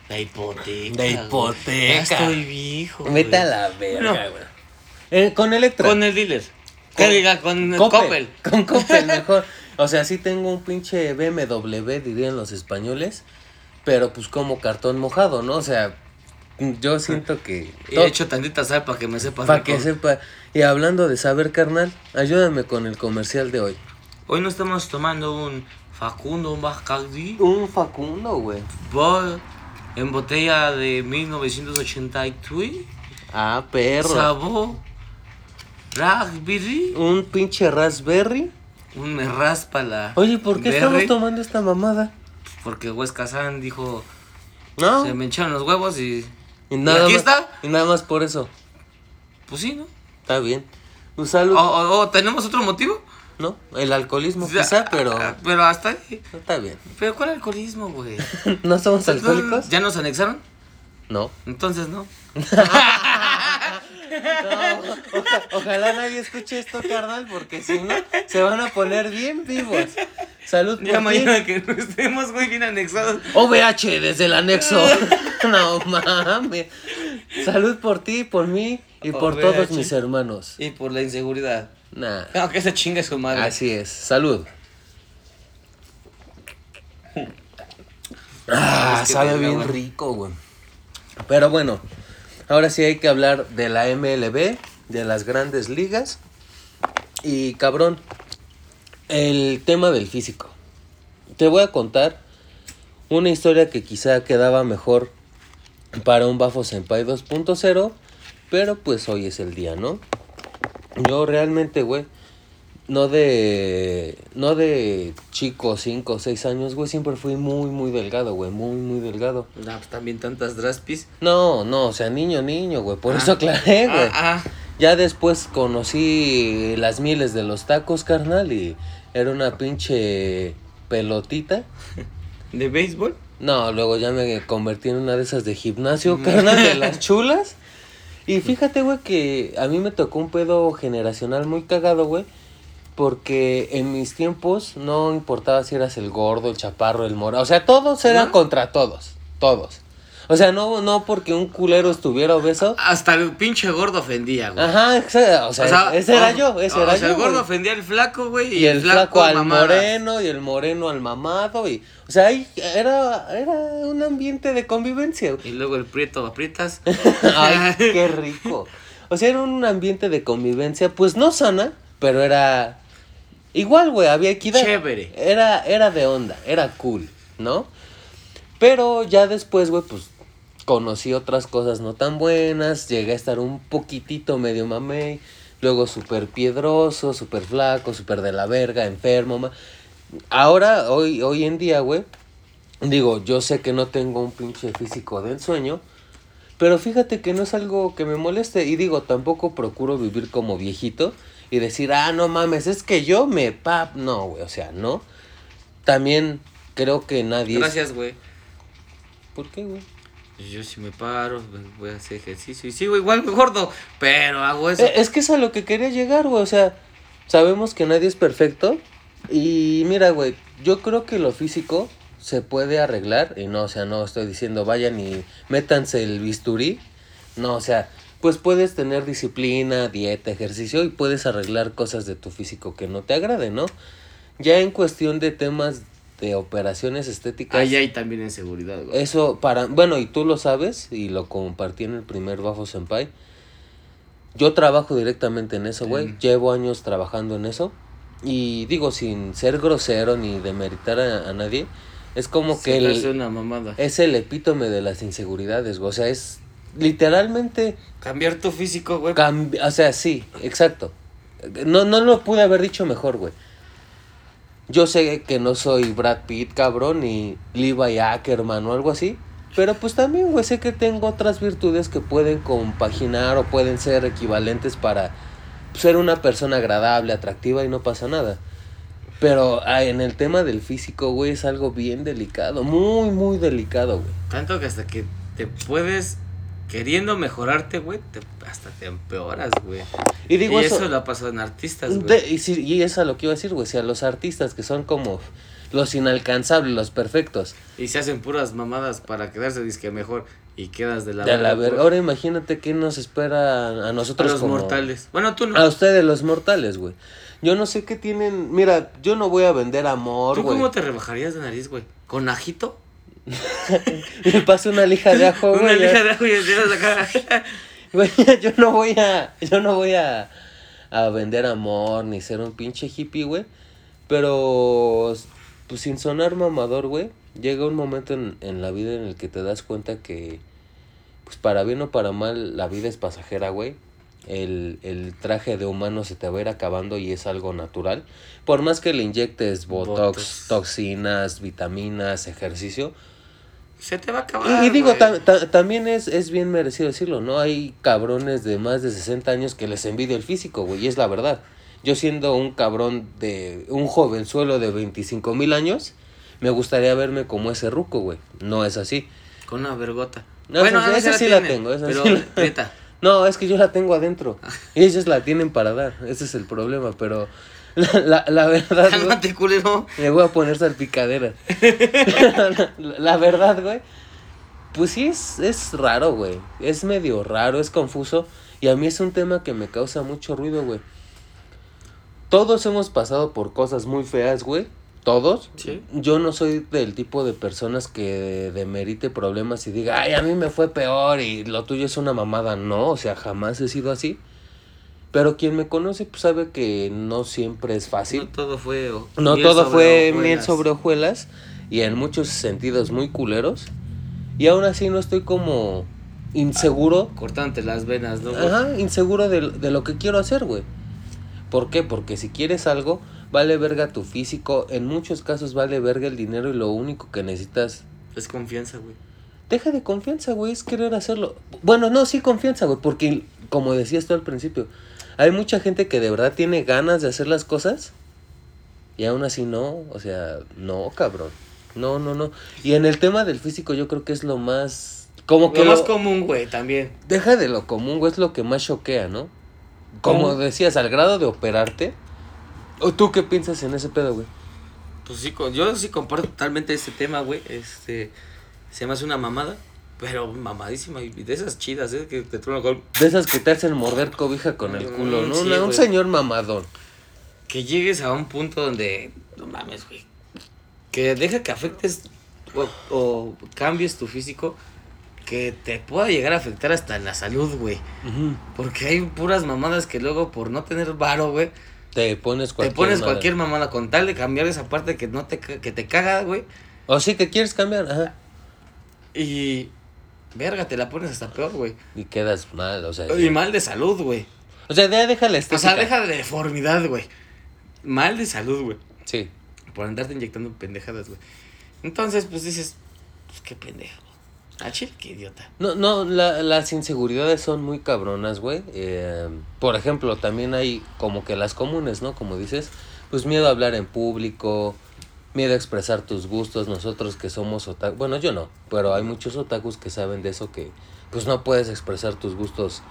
La hipoteca. La hipoteca. Ya estoy viejo. Vete a güey. la verga, güey. Eh, con Electra. Con el dealer. Con- diga, con el Coppel. Coppel. Con Coppel, mejor. O sea, sí tengo un pinche BMW, dirían los españoles, pero pues como cartón mojado, ¿no? O sea, yo siento que... He hecho tantita sal para que me sepa. Para que sepa. Y hablando de saber, carnal, ayúdame con el comercial de hoy. Hoy no estamos tomando un Facundo, un Bacardi. Un Facundo, güey. En botella de 1983. Ah, perro. Sabor. Raspberry. Un pinche raspberry. Un me raspa la. Oye, ¿por qué estamos tomando esta mamada? Porque Huesca San dijo. No. Se me echaron los huevos y. Y nada aquí más, está? Y nada más por eso. Pues sí, ¿no? Está bien. Un saludo. O, tenemos otro motivo. ¿No? El alcoholismo Ya, quizá, pero ah, Pero hasta ahí. está bien. Pero ¿cuál alcoholismo, güey? ¿No somos alcohólicos? ¿Ya nos anexaron? No. Entonces no. No, oja- ojalá nadie escuche esto, carnal, porque si no, se van a poner bien vivos. Salud por Ya ti. mañana que no estemos, güey, bien anexados. OVH desde el anexo. No mames. Salud por ti, por mí y por OVH. todos mis hermanos. Y por la inseguridad. Nah. Aunque se chingue su madre. Así es. Salud. Ah, Es que sabe bien rico, güey. Pero bueno, ahora sí hay que hablar de la MLB, de las grandes ligas. Y cabrón, el tema del físico. Te voy a contar una historia que quizá quedaba mejor para un Bafo Senpai 2.0, pero pues hoy es el día, ¿no? Yo realmente, güey, no de no de chico, 5 o 6 años, güey, siempre fui muy muy delgado, güey, muy muy delgado. Nah, pues también tantas draspis. No, no, o sea, niño, niño, güey, por Ah. eso aclaré, güey. Ah, ah. Ya después conocí las miles de los tacos, carnal, y era una pinche pelotita. ¿De béisbol? No, luego ya me convertí en una de esas de gimnasio, carnal, de las chulas. Y fíjate, güey, que a mí me tocó un pedo generacional muy cagado, güey. Porque en mis tiempos no importaba si eras el gordo, el chaparro, el morado. O sea, todos eran ¿No? contra todos. Todos. O sea, no, no porque un culero estuviera obeso. Hasta el pinche gordo ofendía, güey. Ajá, exa- o sea, ese era o- yo, ese o era sea, yo. el gordo güey. ofendía al flaco, güey. Y el flaco al mamadas. moreno y el moreno al mamado y o sea, ahí era era un ambiente de convivencia. güey. Y luego el prieto aprietas. Ay, qué rico. O sea, era un ambiente de convivencia, pues no sana, pero era igual, güey, había equidad. Chévere. Era era de onda, era cool, ¿no? Pero ya después, güey, pues conocí otras cosas no tan buenas, llegué a estar un poquitito medio mamey, luego súper piedroso, súper flaco, súper de la verga, enfermo. ma- Ahora, hoy, hoy en día, güey, digo, yo sé que no tengo un pinche físico de ensueño, pero fíjate que no es algo que me moleste y digo, tampoco procuro vivir como viejito y decir, ah, no mames, es que yo me pap, no, güey, o sea, no. También creo que nadie... Gracias, güey. ¿Por qué, güey? Yo si me paro, voy a hacer ejercicio y sigo igual gordo, pero hago eso. Eh, Es que es a lo que quería llegar, güey. O sea, sabemos que nadie es perfecto. Y mira, güey, yo creo que lo físico se puede arreglar. Y no, o sea, no estoy diciendo vayan y métanse el bisturí. No, o sea, pues puedes tener disciplina, dieta, ejercicio y puedes arreglar cosas de tu físico que no te agraden, ¿no? Ya en cuestión de temas de operaciones estéticas. Ahí hay también inseguridad, güey. Eso para, bueno, y tú lo sabes, y lo compartí en el primer Bafo Senpai. Yo trabajo directamente en eso, güey. Llevo años trabajando en eso. Y digo, sin ser grosero ni demeritar a, a nadie, es como Se que el, una mamada. es el epítome de las inseguridades, güey. O sea, es literalmente, Cambiar tu físico, güey. cambi- o sea, sí, exacto. No, no lo pude haber dicho mejor, güey. Yo sé que no soy Brad Pitt, cabrón, ni Levi Ackerman o algo así. Pero pues también, güey, sé que tengo otras virtudes que pueden compaginar o pueden ser equivalentes para ser una persona agradable, atractiva y no pasa nada. Pero ah, en el tema del físico, güey, es algo bien delicado. Muy, muy delicado, güey. Tanto que hasta que te puedes, queriendo mejorarte, güey, te- hasta te empeoras, güey. Y digo y eso. eso, lo ha pasado en artistas, güey. y, sí, y es a lo que iba a decir, güey. Si a los artistas que son como los inalcanzables, los perfectos. Y se hacen puras mamadas para quedarse disque mejor y quedas de la de la verga, ver-. Ahora imagínate qué nos espera a A nosotros los como- mortales. Bueno, tú no. A ustedes los mortales, güey. Yo no sé qué tienen. Mira, yo no voy a vender amor, ¿Tú cómo te rebajarías de nariz, güey? ¿Con ajito? Me paso una lija de ajo, Una güey. lija de ajo y encierras acá. Güey, yo no voy a. Yo no voy a. A vender amor ni ser un pinche hippie, güey. Pero. Pues sin sonar mamador, güey. Llega un momento en, en la vida en el que te das cuenta que. Pues para bien o para mal, la vida es pasajera, güey. El, el traje de humano se te va a ir acabando y es algo natural. Por más que le inyectes botox, Botox. toxinas, vitaminas, ejercicio, Se te va a acabar. y, y digo, ta- ta- también es, es bien merecido decirlo, ¿no? Hay cabrones de más de 60 años que les envidia el físico, güey, y es la verdad. Yo siendo un cabrón de un jovenzuelo de 25 mil años, me gustaría verme como ese ruco, güey. No es así. Con una vergota. No, esa- no, esa sí la tengo, esa pero sí la- neta. No, es que yo la tengo adentro. Y ellos la tienen para dar. Ese es el problema, pero la, la, la verdad, Cálmate, culero. me voy a poner salpicadera. la, la verdad, güey. Pues sí, es, es raro, güey. Es medio raro, es confuso. Y a mí es un tema que me causa mucho ruido, güey. Todos hemos pasado por cosas muy feas, güey. Todos. Sí. Yo no soy del tipo de personas que demerite problemas y diga, ay, a mí me fue peor y lo tuyo es una mamada. No, o sea, jamás he sido así. Pero quien me conoce, pues sabe que no siempre es fácil. No todo fue. o- No miel todo sobre fue hojuelas. miel sobre hojuelas y en muchos sentidos muy culeros. Y aún así no estoy como inseguro. Cortante las venas, ¿no? Ajá, inseguro de, de lo que quiero hacer, güey. ¿Por qué? Porque si quieres algo, vale verga tu físico. En muchos casos vale verga el dinero y lo único que necesitas. Es confianza, güey. Deja de confianza, güey, es querer hacerlo. Bueno, no, sí confianza, güey, porque como decías tú al principio, hay mucha gente que de verdad tiene ganas de hacer las cosas y aún así no, o sea, no, cabrón. No, no, no. Y en el tema del físico yo creo que es lo más... Como que Lo más lo- común, güey, también. Deja de lo común, güey, es lo que más choquea, ¿no? Como ¿Cómo? decías, al grado de operarte. ¿O tú qué piensas en ese pedo, güey? Pues sí, yo sí comparto totalmente ese tema, güey. Este. Se me hace una mamada. Pero mamadísima. Y de esas chidas, ¿eh? Que te truenan con. De esas que te hacen morder cobija con el culo, Mm, ¿no? sí, un güey. señor mamadón. Que llegues a un punto donde. No mames, güey. Que deja que afectes. O, o cambies tu físico. Que te pueda llegar a afectar hasta en la salud, güey. Porque hay puras mamadas que luego por no tener varo, güey. Te pones cualquier Te pones madre. cualquier mamada con tal de cambiar esa parte que no te, que te caga, güey. O sí que quieres cambiar, ajá. Y. Verga, te la pones hasta peor, güey. Y quedas mal, o sea. Y mal de salud, güey. O sea, ya deja la O estética. sea, deja de deformidad, güey. Mal de salud, güey. Sí. Por andarte inyectando pendejadas, güey. Entonces, pues dices, pues qué pendejo. Ah, chile, qué idiota. No, no, la- las inseguridades son muy cabronas, güey. Eh, por ejemplo, también hay como que las comunes, ¿no? Como dices, pues miedo a hablar en público, miedo a expresar tus gustos. Nosotros que somos otakus, bueno, yo no, pero hay muchos otakus que saben de eso que pues no puedes expresar tus gustos.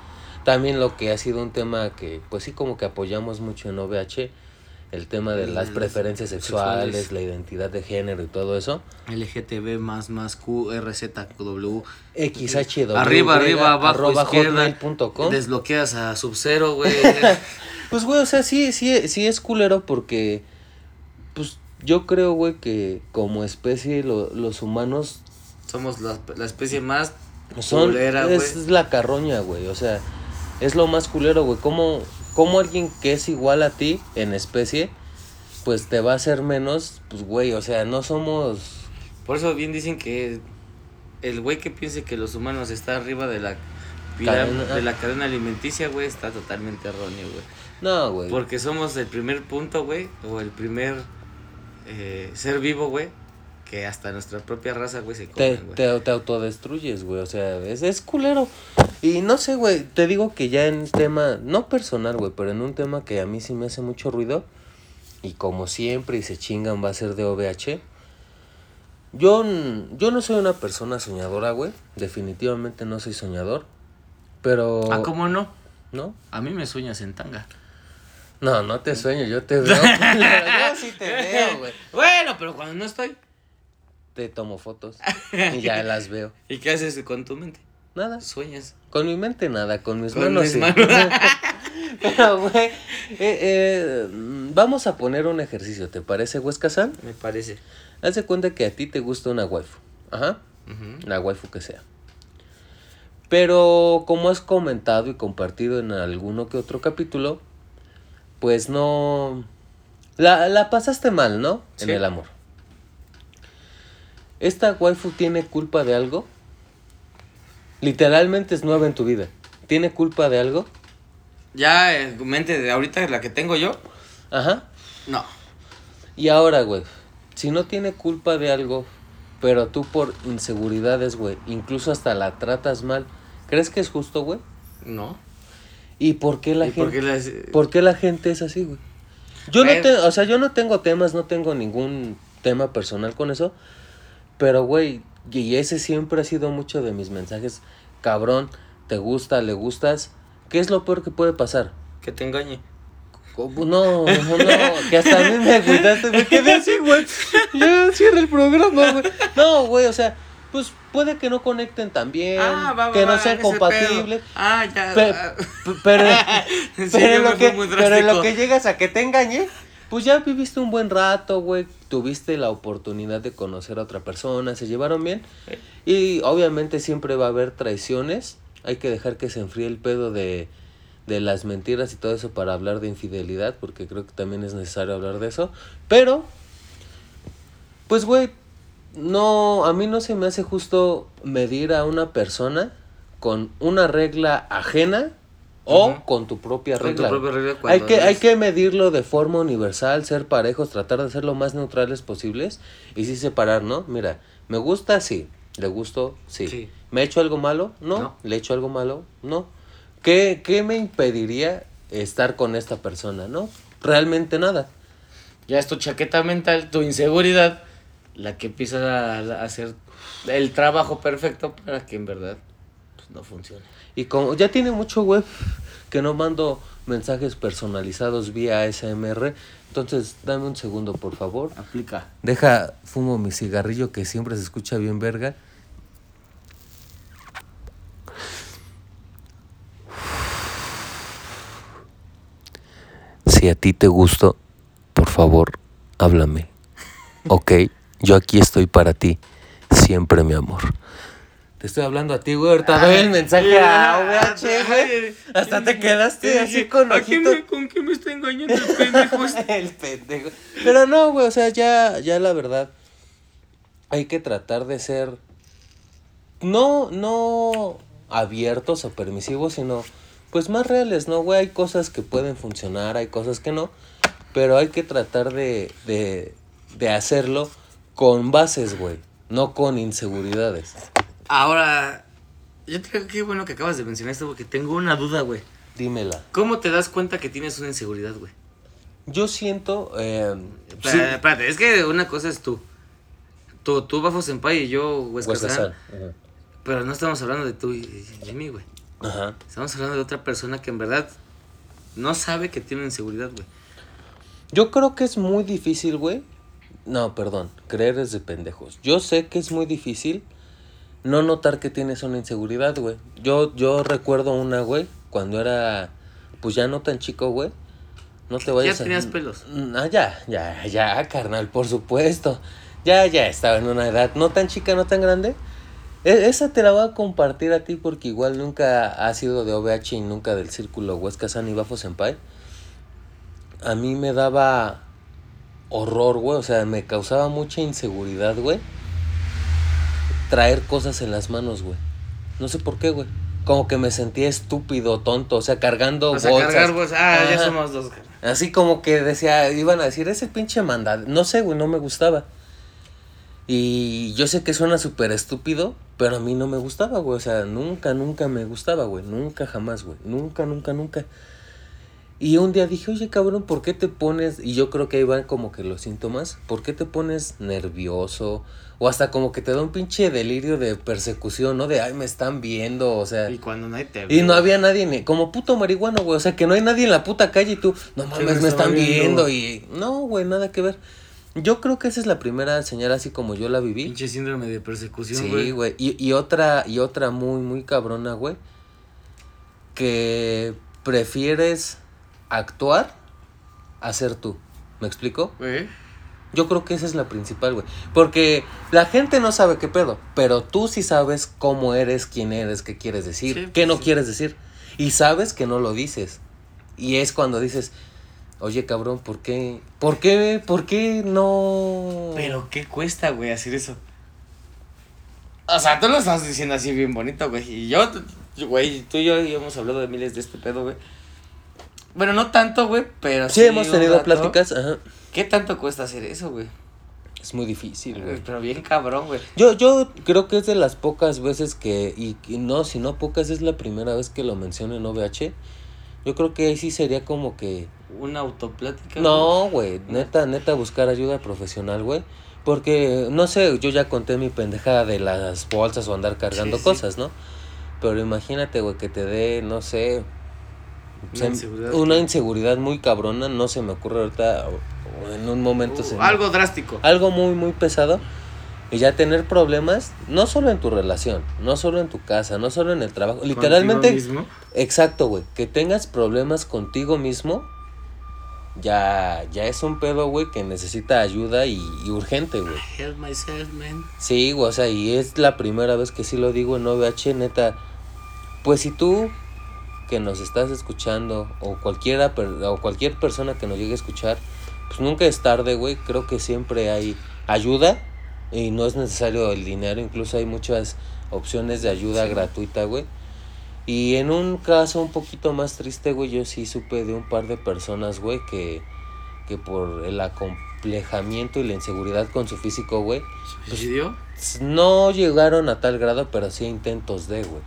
También lo que ha sido un tema que pues sí como que apoyamos mucho en OVH, el tema de las preferencias sexuales, sexuales. la identidad de género y todo eso. LGTB más más Q, RZW. XHW. Arriba, arriba, abajo, izquierda. Desbloqueas a Sub-Zero, güey. Pues, güey, o sea, sí, sí, sí es culero porque, yo creo, güey, que como especie lo- los humanos Somos la, la especie más son, culera, güey. es la carroña, güey, o sea, es lo más culero, güey, como, como alguien que es igual a ti en especie, pues te va a hacer menos, pues, güey, o sea, no somos, Por eso bien dicen que el güey que piense que los humanos está arriba de la Cadena. de la cadena alimenticia, güey, está totalmente erróneo, güey. no, güey. Porque somos el primer punto, güey, o el primer eh, ser vivo, güey, que hasta nuestra propia raza, güey, se te, güey. te, te autodestruyes, güey. O sea, es, es culero. Y no sé, güey. Te digo que ya en tema, no personal, güey, pero en un tema que a mí sí me hace mucho ruido. y como siempre y se chingan va a ser de OVH. Yo, yo no soy una persona soñadora, güey. Definitivamente no soy soñador. Pero... Ah, ¿cómo no? ¿No? A mí me sueñas en tanga. No, no te sueño, yo te veo. yo sí te veo, güey. Bueno, pero cuando no estoy. Te tomo fotos y ya las veo. ¿Y qué haces con tu mente? Nada. Sueñas. Con mi mente nada, con mis Con manos mis sí. manos. Pero, güey, eh, eh, vamos a poner un ejercicio, ¿te parece, Huesca-san? Me parece. Haz de cuenta que a ti te gusta una waifu. Ajá. Ujú. La waifu que sea. Pero como has comentado y compartido en alguno que otro capítulo, pues no... La, la pasaste mal, ¿no? En el amor. ¿Esta waifu tiene culpa de algo? Literalmente es nueva en tu vida. ¿Tiene culpa de algo? Ya en mente de ahorita la que tengo yo. Ajá. No. Y ahora, güey, si no tiene culpa de algo, pero tú por inseguridades, güey, incluso hasta la tratas mal, ¿crees que es justo, güey? No. ¿Y por qué la ¿Y gente? por qué las- ¿Por qué la gente es así, güey? Yo no Bueno. tengo, o sea, yo no tengo temas, no tengo ningún tema personal con eso, pero güey, y ese siempre ha sido mucho de mis mensajes, cabrón, te gusta, le gustas, ¿qué es lo peor que puede pasar? Que te engañe. ¿Cómo? No, no, que hasta a mí me agüitaste, me quedé así, güey. Ya cierra el programa, güey. No, güey, o sea, pues puede que no conecten tan bien, Ah, va, va, que no compatibles. pedo. Ah, ya. Pe- pero, Sí, pero, lo pero que llegas a que te engañe, pues ya viviste un buen rato, güey. Tuviste la oportunidad de conocer a otra persona, se llevaron bien. Y obviamente siempre va a haber traiciones. Hay que dejar que se enfríe el pedo de, de las mentiras y todo eso para hablar de infidelidad, porque creo que también es necesario hablar de eso. Pero, pues, güey, no, a mí no se me hace justo medir a una persona con una regla ajena o con tu propia Con tu regla. propia regla hay que, hay que medirlo de forma universal, ser parejos, tratar de ser lo más neutrales posibles y sí separar, ¿no? Mira, me gusta, sí. Le gusto, sí. Sí. ¿Me he hecho algo malo? No. No. ¿Le he hecho algo malo? No. ¿Qué, ¿Qué me impediría estar con esta persona? No, realmente nada. Ya es tu chaqueta mental, tu inseguridad, la que empieza a, a hacer el trabajo perfecto para que en verdad pues, no funcione. Y como ya tiene mucho web que no mando mensajes personalizados vía ASMR, entonces dame un segundo, por favor. Aplica. Deja, fumo mi cigarrillo que siempre se escucha bien verga. Si a ti te gusto, por favor, háblame. Ok, yo aquí estoy para ti, siempre mi amor. Te estoy hablando a ti, güey. Ahorita doy el mensaje a OVH, güey. Hasta te quedaste así con ¿A quién ojito. me- ¿Con qué me está engañando el pendejo? este? el pendejo. Pero no, güey, o sea, ya, ya la verdad. Hay que tratar de ser. No, no abiertos o permisivos, sino. Pues más reales, ¿no, güey? Hay cosas que pueden funcionar, hay cosas que no. Pero hay que tratar de, de, de hacerlo con bases, güey. No con inseguridades. Ahora, yo creo que bueno que acabas de mencionar esto porque tengo una duda, güey. Dímela. ¿Cómo te das cuenta que tienes una inseguridad, güey? Yo siento. eh, sí, Espérate, es que una cosa es tú. Tú, tú Bafo Senpai y yo, Huescazán. Pero no estamos hablando de tú y y de mí, güey. Ajá. Estamos hablando de otra persona que en verdad no sabe que tiene inseguridad, güey. Yo creo que es muy difícil, güey. No, perdón, creer es de pendejos. Yo sé que es muy difícil no notar que tienes una inseguridad, güey. Yo, yo recuerdo una, güey, cuando era, pues ya no tan chico, güey. No te vayas Ya a- tenías pelos. Mm, Ah, ya, ya, ya, carnal, por supuesto. Ya, ya estaba en una edad no tan chica, no tan grande. E- esa te la voy a compartir a ti porque igual nunca ha sido de OVH y nunca del círculo Huesca San y Bafo Senpai. A mí me daba horror, güey. O sea, me causaba mucha inseguridad, güey. Traer cosas en las manos, güey. No sé por qué, güey. Como que me sentía estúpido, tonto. O sea, cargando O sea, bolsas. cargar bolsas. Ah, ya somos dos. Así como que decía, iban a decir, ese pinche mandado. No sé, güey, no me gustaba. Y yo sé que suena súper estúpido, pero a mí no me gustaba, güey. O sea, nunca, nunca me gustaba, güey. Nunca, jamás, güey. Nunca, nunca, nunca. Y un día dije, oye cabrón, ¿por qué te pones? Y yo creo que ahí van como que los síntomas. ¿Por qué te pones nervioso? O hasta como que te da un pinche delirio de persecución, ¿no? De, ay, me están viendo, o sea. Y cuando nadie te Y no había nadie, ni, como puto marihuana, güey. O sea, que no hay nadie en la puta calle y tú, no me mames, me están viendo? viendo. Y no, güey, nada que ver. Yo creo que esa es la primera señal así como yo la viví. Pinche síndrome de persecución, güey. Sí, güey. Y, y otra, y otra muy, muy cabrona, güey. Que prefieres actuar a ser tú. ¿Me explico? Yo creo que esa es la principal, güey. Porque la gente no sabe qué pedo. Pero tú sí sabes cómo eres, quién eres, qué quieres decir, Sí, qué no sí. quieres decir. Y sabes que no lo dices. Y es cuando dices, oye cabrón, ¿por qué? ¿Por qué? ¿Por qué no? Pero qué cuesta, güey, hacer eso. O sea, tú lo estás diciendo así bien bonito, güey. Y yo, güey, tú y yo hemos hablado de miles de este pedo, güey. Bueno, no tanto, güey, pero Sí, hemos un tenido rato. pláticas. Ajá. ¿Qué tanto cuesta hacer eso, güey? Es muy difícil, güey. Pero bien cabrón, güey. Yo, yo creo que es de las pocas veces que, y, y no, si no pocas, es la primera vez que lo menciono en OVH. Yo creo que ahí sí sería como que, Una autoplática. no, güey, neta, neta, buscar ayuda profesional, güey. Porque, no sé, yo ya conté mi pendejada de las bolsas o andar cargando Sí, sí. cosas, ¿no? Pero imagínate, güey, que te dé, no sé, Una se- inseguridad una inseguridad muy cabrona, no se me ocurre ahorita, en un momento se Uh, me- algo drástico. algo muy, muy pesado. Y ya tener problemas, no solo en tu relación, no solo en tu casa, no solo en el trabajo. Literalmente, mismo. exacto, güey. Que tengas problemas contigo mismo, ya, ya es un pedo, güey, que necesita ayuda y, y urgente, güey. Help myself, man. Sí, güey, o sea, y es la primera vez que sí lo digo en OVH, neta. Pues si tú que nos estás escuchando o cualquiera o cualquier persona que nos llegue a escuchar, pues nunca es tarde, güey. Creo que siempre hay ayuda y no es necesario el dinero, incluso hay muchas opciones de ayuda Sí. gratuita, güey. Y en un caso un poquito más triste, güey, yo sí supe de un par de personas, güey, que, que por el acomplejamiento y la inseguridad con su físico, güey, ¿Suicidio? no llegaron a tal grado, pero sí a intentos de, güey.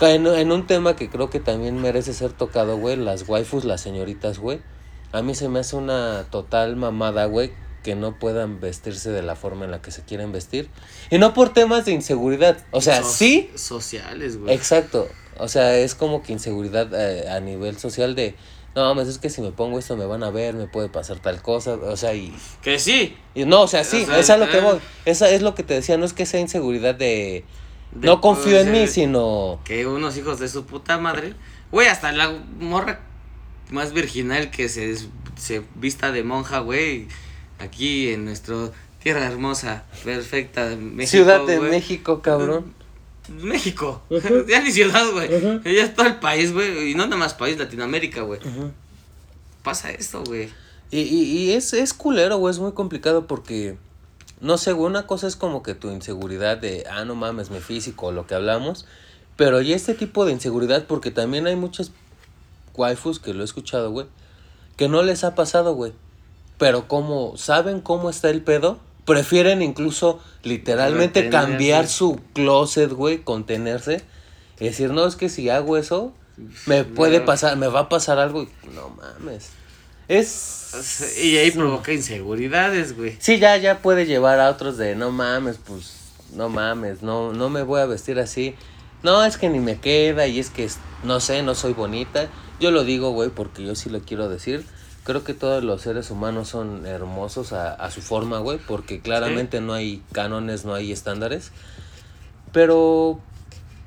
En, en un tema que creo que también merece ser tocado, güey, las waifus, las señoritas, güey. A mí se me hace una total mamada, güey, que no puedan vestirse de la forma en la que se quieren vestir. Y no por temas de inseguridad. O sea, So- sí, Sociales, güey. exacto. O sea, es como que inseguridad eh, a nivel social de... No, mames, es que si me pongo esto me van a ver, me puede pasar tal cosa. O sea, y... Que sí. Y no, o sea, sí, O sea, es a lo que voy. Esa es lo que te decía, no es que sea inseguridad de... De- no confío en mí, sino... Que unos hijos de su puta madre. Güey, hasta la morra más virginal que se, se vista de monja, güey. Aquí en nuestra tierra hermosa, perfecta, México. Ciudad de. México, cabrón. México. ya ni ciudad, güey. Ya es todo el país, güey. Y no nada más país, Latinoamérica, güey. Pasa esto, güey. Y, y, y es, es culero, güey, es muy complicado porque... No sé, güey, una cosa es como que tu inseguridad de, ah, no mames, mi físico, lo que hablamos. Pero y este tipo de inseguridad, porque también hay muchas waifus que lo he escuchado, güey, que no les ha pasado, güey. Pero como saben cómo está el pedo, prefieren incluso literalmente Retenerse. cambiar su closet, güey, contenerse. Y decir, no, es que si hago eso, me puede pasar, me va a pasar algo. y No mames. Es... Y ahí provoca inseguridades, güey. Sí, ya, ya puede llevar a otros de no mames, pues no mames, no, no me voy a vestir así. No, es que ni me queda y es que no sé, no soy bonita. Yo lo digo, güey, porque yo sí lo quiero decir. Creo que todos los seres humanos son hermosos a, a su forma, güey, porque claramente no hay cánones, no hay estándares. Pero,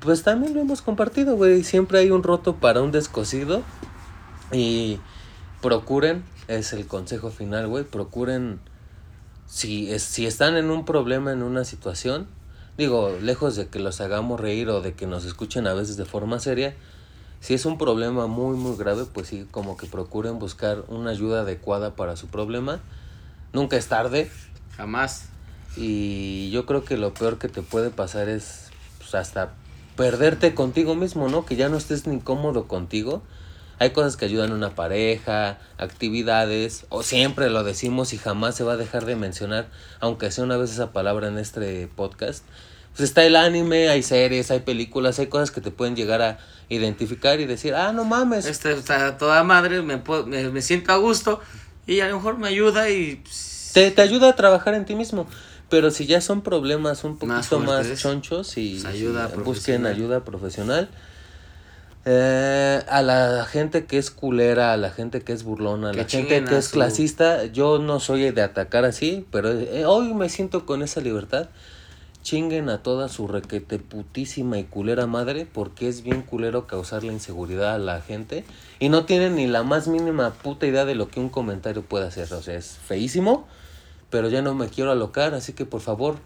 pues también lo hemos compartido, güey. Siempre hay un roto para un descosido. Y procuren, es el consejo final, güey, procuren, si, es, si están en un problema, en una situación, digo, lejos de que los hagamos reír o de que nos escuchen a veces de forma seria, si es un problema muy, muy grave, pues sí, como que procuren buscar una ayuda adecuada para su problema. Nunca es tarde Jamás. y yo creo que lo peor que te puede pasar es pues, hasta perderte contigo mismo, ¿no? Que ya no estés ni cómodo contigo. Hay cosas que ayudan a una pareja, actividades, o siempre lo decimos y jamás se va a dejar de mencionar, aunque sea una vez esa palabra en este podcast, Pues está el anime, hay series, hay películas, hay cosas que te pueden llegar a identificar y decir, ah, no mames. Esta está toda madre, me, puedo- me, me siento a gusto y a lo mejor me ayuda y... Te, te ayuda a trabajar en ti mismo. Pero si ya son problemas un Más poquito más, fuertes, chonchos y pues ayuda busquen ayuda profesional. Eh, a la gente que es culera, a la gente que es burlona, a la gente que es su- clasista, yo no soy de atacar así, pero eh, hoy me siento con esa libertad. Chinguen a toda su requete putísima y culera madre, porque es bien culero causarle inseguridad a la gente y no tienen ni la más mínima puta idea de lo que un comentario puede hacer. O sea, es feísimo, pero ya no me quiero alocar, así que por favor,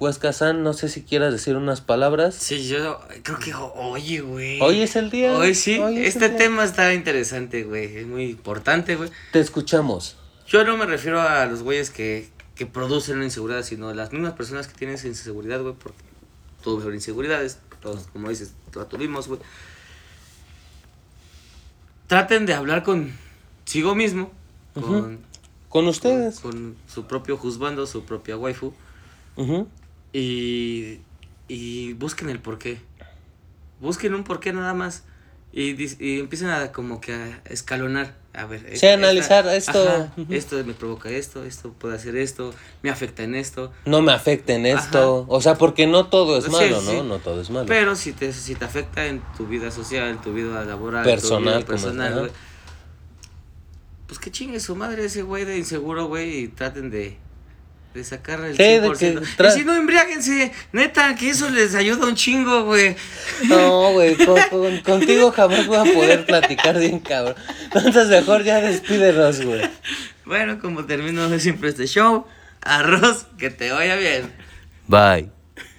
Huesca San, no sé si quieras decir unas palabras. Sí, yo creo que... Oye, güey. Hoy es el día. Hoy sí, hoy es este tema está interesante, güey. Es muy importante, güey. Te escuchamos. Yo no me refiero a los güeyes que, que producen la inseguridad, sino a las mismas personas que tienen esa inseguridad, güey, porque todos son inseguridades, todos, como dices, la tuvimos, güey. Traten de hablar consigo mismo, con, Con ustedes. con su propio juzgando, su propia waifu, Ujú. Y, y busquen el porqué. Busquen un porqué nada más. Y, y empiecen a como que a escalonar. A ver. Sí, analizar esto. ajá. Esto me provoca esto, esto puede hacer esto, me afecta en esto. No me afecte en esto. O sea, porque no todo es Sí, malo, sí, ¿no? No todo es malo. Pero si te, si te afecta en tu vida social, en tu vida laboral, Personal, tu vida como- personal, ajá. güey, pues que chingue su madre ese güey de inseguro, güey, y traten de, de sacar el Sí, de 100%. que tra- Y si no, embriáguense, neta, que eso les ayuda un chingo, güey. No, güey, con- con- contigo jamás voy a poder platicar bien, cabrón. Entonces mejor ya despídenos, güey. Bueno, como termino siempre este show, arroz, que te vaya bien. Bye.